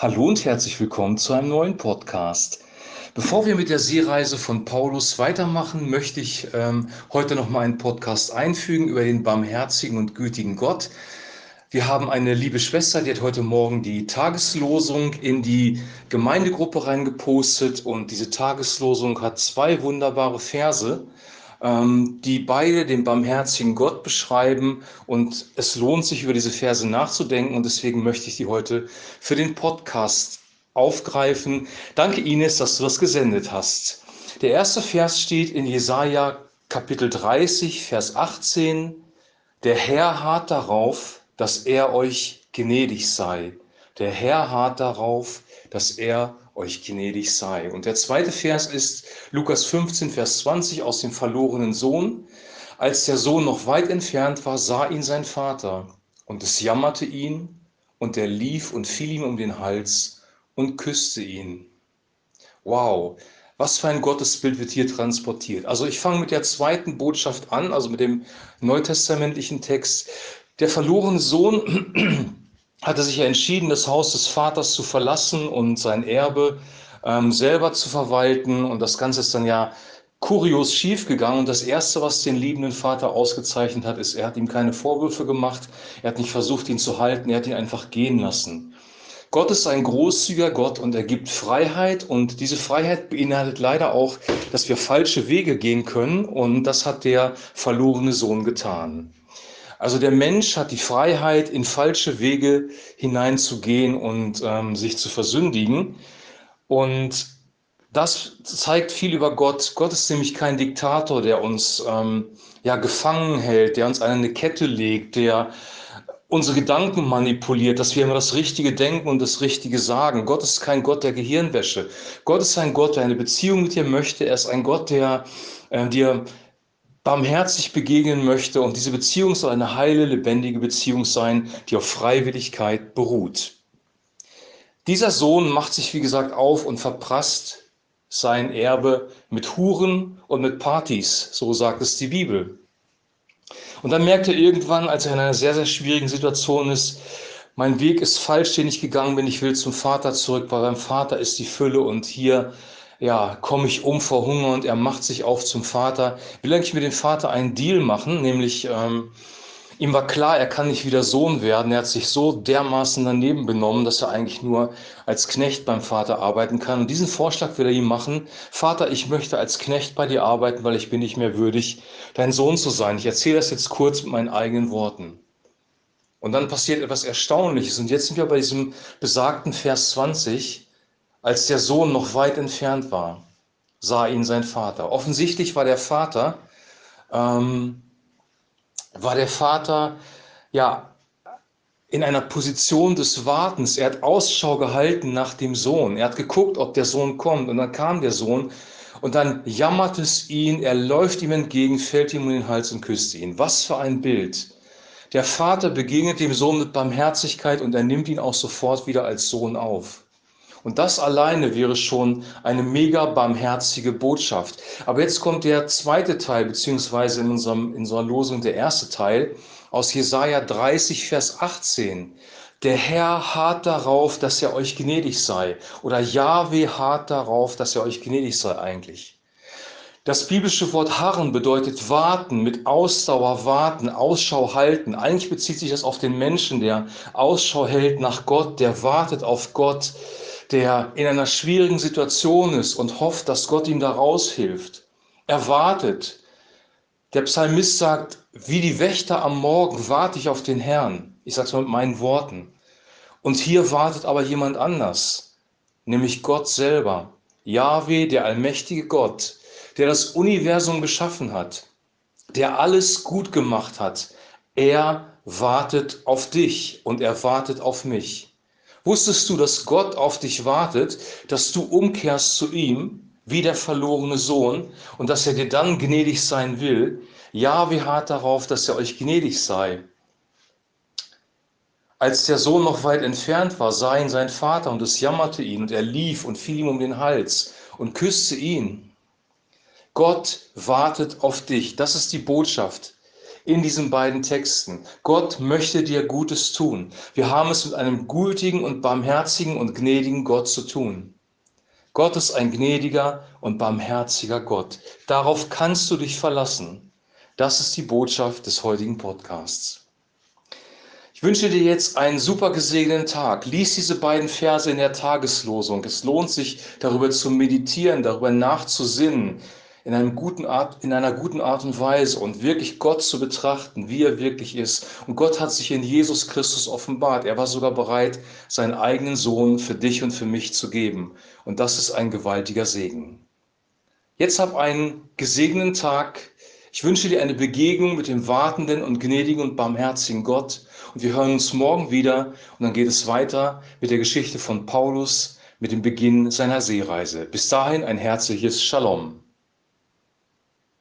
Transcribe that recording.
Hallo und herzlich willkommen zu einem neuen Podcast. Bevor wir mit der Seereise von Paulus weitermachen, möchte ich ähm, heute noch mal einen Podcast einfügen über den barmherzigen und gütigen Gott. Wir haben eine liebe Schwester, die hat heute Morgen die Tageslosung in die Gemeindegruppe reingepostet und diese Tageslosung hat zwei wunderbare Verse die beide den barmherzigen Gott beschreiben. Und es lohnt sich, über diese Verse nachzudenken. Und deswegen möchte ich die heute für den Podcast aufgreifen. Danke, Ines, dass du das gesendet hast. Der erste Vers steht in Jesaja Kapitel 30, Vers 18. Der Herr harrt darauf, dass er euch gnädig sei. Der Herr harrt darauf, dass er euch gnädig sei. Und der zweite Vers ist Lukas 15, Vers 20 aus dem verlorenen Sohn. Als der Sohn noch weit entfernt war, sah ihn sein Vater und es jammerte ihn und er lief und fiel ihm um den Hals und küsste ihn. Wow, was für ein Gottesbild wird hier transportiert. Also ich fange mit der zweiten Botschaft an, also mit dem neutestamentlichen Text. Der verlorene Sohn hatte sich ja entschieden, das Haus des Vaters zu verlassen und sein Erbe ähm, selber zu verwalten. Und das Ganze ist dann ja kurios schiefgegangen. Und das Erste, was den liebenden Vater ausgezeichnet hat, ist, er hat ihm keine Vorwürfe gemacht, er hat nicht versucht, ihn zu halten, er hat ihn einfach gehen lassen. Gott ist ein großzügiger Gott und er gibt Freiheit und diese Freiheit beinhaltet leider auch, dass wir falsche Wege gehen können und das hat der verlorene Sohn getan. Also der Mensch hat die Freiheit, in falsche Wege hineinzugehen und ähm, sich zu versündigen. Und das zeigt viel über Gott. Gott ist nämlich kein Diktator, der uns ähm, ja gefangen hält, der uns eine Kette legt, der unsere Gedanken manipuliert, dass wir immer das Richtige denken und das Richtige sagen. Gott ist kein Gott der Gehirnwäsche. Gott ist ein Gott, der eine Beziehung mit dir möchte. Er ist ein Gott, der äh, dir barmherzig begegnen möchte. Und diese Beziehung soll eine heile, lebendige Beziehung sein, die auf Freiwilligkeit beruht. Dieser Sohn macht sich, wie gesagt, auf und verprasst sein Erbe mit Huren und mit Partys, so sagt es die Bibel. Und dann merkt er irgendwann, als er in einer sehr, sehr schwierigen Situation ist, mein Weg ist falsch, den ich gegangen bin, ich will zum Vater zurück, weil beim Vater ist die Fülle und hier ja, komme ich um vor Hunger und er macht sich auf zum Vater. Will eigentlich mit dem Vater einen Deal machen, nämlich ähm, ihm war klar, er kann nicht wieder Sohn werden. Er hat sich so dermaßen daneben benommen, dass er eigentlich nur als Knecht beim Vater arbeiten kann. Und diesen Vorschlag will er ihm machen. Vater, ich möchte als Knecht bei dir arbeiten, weil ich bin nicht mehr würdig, dein Sohn zu sein. Ich erzähle das jetzt kurz mit meinen eigenen Worten. Und dann passiert etwas Erstaunliches. Und jetzt sind wir bei diesem besagten Vers 20. Als der Sohn noch weit entfernt war, sah ihn sein Vater. Offensichtlich war der Vater, ähm, war der Vater ja in einer Position des Wartens. Er hat Ausschau gehalten nach dem Sohn. Er hat geguckt, ob der Sohn kommt. Und dann kam der Sohn und dann jammert es ihn. Er läuft ihm entgegen, fällt ihm um den Hals und küsst ihn. Was für ein Bild. Der Vater begegnet dem Sohn mit Barmherzigkeit und er nimmt ihn auch sofort wieder als Sohn auf. Und das alleine wäre schon eine mega barmherzige Botschaft. Aber jetzt kommt der zweite Teil, beziehungsweise in, unserem, in unserer Losung der erste Teil aus Jesaja 30, Vers 18. Der Herr harrt darauf, dass er euch gnädig sei. Oder Yahweh harrt darauf, dass er euch gnädig sei eigentlich. Das biblische Wort harren bedeutet warten, mit Ausdauer warten, Ausschau halten. Eigentlich bezieht sich das auf den Menschen, der Ausschau hält nach Gott, der wartet auf Gott, der in einer schwierigen Situation ist und hofft, dass Gott ihm da raushilft. Er wartet. Der Psalmist sagt, wie die Wächter am Morgen warte ich auf den Herrn. Ich sage es mal mit meinen Worten. Und hier wartet aber jemand anders, nämlich Gott selber. Yahweh, der allmächtige Gott, der das Universum geschaffen hat, der alles gut gemacht hat. Er wartet auf dich und er wartet auf mich. Wusstest du, dass Gott auf dich wartet, dass du umkehrst zu ihm, wie der verlorene Sohn, und dass er dir dann gnädig sein will? Ja, wie hart darauf, dass er euch gnädig sei. Als der Sohn noch weit entfernt war, sah ihn sein Vater und es jammerte ihn und er lief und fiel ihm um den Hals und küsste ihn. Gott wartet auf dich. Das ist die Botschaft. In diesen beiden Texten. Gott möchte dir Gutes tun. Wir haben es mit einem gutigen und barmherzigen und gnädigen Gott zu tun. Gott ist ein gnädiger und barmherziger Gott. Darauf kannst du dich verlassen. Das ist die Botschaft des heutigen Podcasts. Ich wünsche dir jetzt einen super gesegneten Tag. Lies diese beiden Verse in der Tageslosung. Es lohnt sich, darüber zu meditieren, darüber nachzusinnen, in, einem guten Art, in einer guten Art und Weise und wirklich Gott zu betrachten, wie er wirklich ist. Und Gott hat sich in Jesus Christus offenbart. Er war sogar bereit, seinen eigenen Sohn für dich und für mich zu geben. Und das ist ein gewaltiger Segen. Jetzt hab einen gesegneten Tag. Ich wünsche dir eine Begegnung mit dem wartenden und gnädigen und barmherzigen Gott. Und wir hören uns morgen wieder. Und dann geht es weiter mit der Geschichte von Paulus, mit dem Beginn seiner Seereise. Bis dahin ein herzliches Shalom.